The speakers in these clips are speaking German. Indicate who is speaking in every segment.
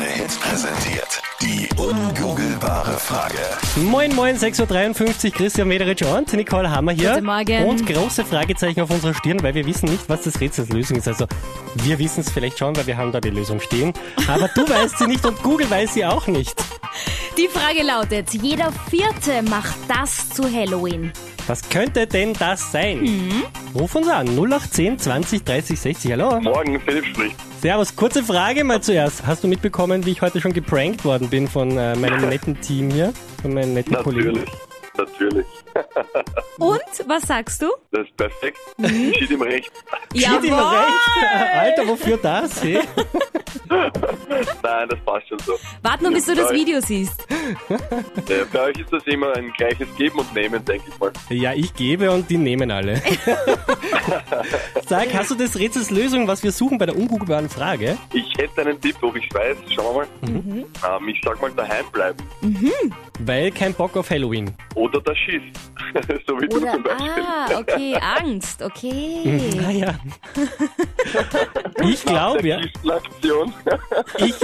Speaker 1: Krone Hits präsentiert. Die ungoogelbare Frage.
Speaker 2: Moin, moin, 6.53 Uhr, Christian Mederitsch und Nicole Hammer hier.
Speaker 3: Guten Morgen.
Speaker 2: Und große Fragezeichen auf unserer Stirn, weil wir wissen nicht, was das Rätsels Lösung ist. Also, wir wissen es vielleicht schon, weil wir haben da die Lösung stehen. Aber du weißt sie nicht und Google weiß sie auch nicht.
Speaker 3: Die Frage lautet, jeder Vierte macht das zu Halloween.
Speaker 2: Was könnte denn das sein?
Speaker 3: Mhm.
Speaker 2: Ruf uns an, 0810 20 30 60, hallo.
Speaker 4: Morgen, Philipp spricht.
Speaker 2: Servus, kurze Frage mal zuerst. Hast du mitbekommen, wie ich heute schon geprankt worden bin von äh, meinem netten Team hier? Von meinen netten Kollegen?
Speaker 4: Natürlich. Natürlich.
Speaker 3: Und, was sagst du?
Speaker 4: Das ist perfekt.
Speaker 3: Mhm.
Speaker 4: Steht ihm recht.
Speaker 2: Steht ihm recht? Alter, wofür das? Hey?
Speaker 4: Nein, das passt schon so.
Speaker 3: Warte nur, bis du das Video siehst.
Speaker 4: Äh, bei euch ist das immer ein gleiches Geben und Nehmen, denke ich mal.
Speaker 2: Ja, ich gebe und die nehmen alle. Sag, hast du das Rätsels Lösung, was wir suchen bei der ungoogelbaren Frage?
Speaker 4: Ich hätte einen Tipp, ob ich weiß. Schauen wir mal.
Speaker 3: Mhm.
Speaker 4: Ähm, ich sag mal daheim bleiben.
Speaker 2: Weil kein Bock auf Halloween.
Speaker 4: Oder das Schieß. so wie du
Speaker 3: Oder,
Speaker 4: zum Beispiel.
Speaker 3: ah, okay, Angst, okay.
Speaker 2: Naja. Ich glaube, ja. Ich,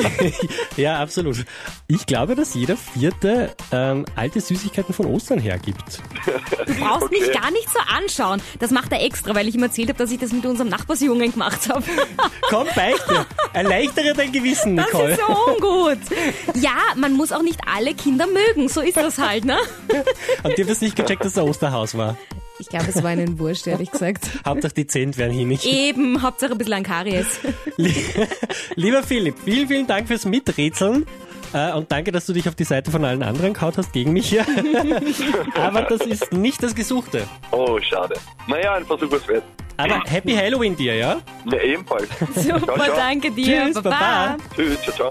Speaker 2: ja, absolut. Ich glaube, dass jeder Vierte ähm, alte Süßigkeiten von Ostern hergibt.
Speaker 3: Du brauchst mich gar nicht so anschauen. Das macht er extra, weil ich ihm erzählt habe, dass ich das mit unserem Nachbarsjungen gemacht habe.
Speaker 2: Komm, beichte. Erleichtere dein Gewissen,
Speaker 3: Das
Speaker 2: Nicole.
Speaker 3: ist so ungut. Ja, man muss auch nicht alle Kinder mögen. So ist das halt, ne?
Speaker 2: Und ihr habt nicht gecheckt, dass der Osterhaus war.
Speaker 3: Ich glaube, es war ihnen wurscht, ehrlich gesagt.
Speaker 2: Hauptsache die Zehnt werden hinig.
Speaker 3: Eben, Hauptsache ein bisschen an Karies.
Speaker 2: Lieber Philipp, vielen, vielen Dank fürs Miträtseln. Äh, Und danke, dass du dich auf die Seite von allen anderen kaut hast gegen mich. Aber das ist nicht das Gesuchte.
Speaker 4: Oh, schade. Naja, ein Versuch was wert.
Speaker 2: Aber Happy Halloween dir, ja?
Speaker 4: Ja, ebenfalls.
Speaker 3: Super,
Speaker 4: ciao.
Speaker 3: danke dir.
Speaker 2: Tschüss, Baba.
Speaker 4: Tschüss, ciao, ciao.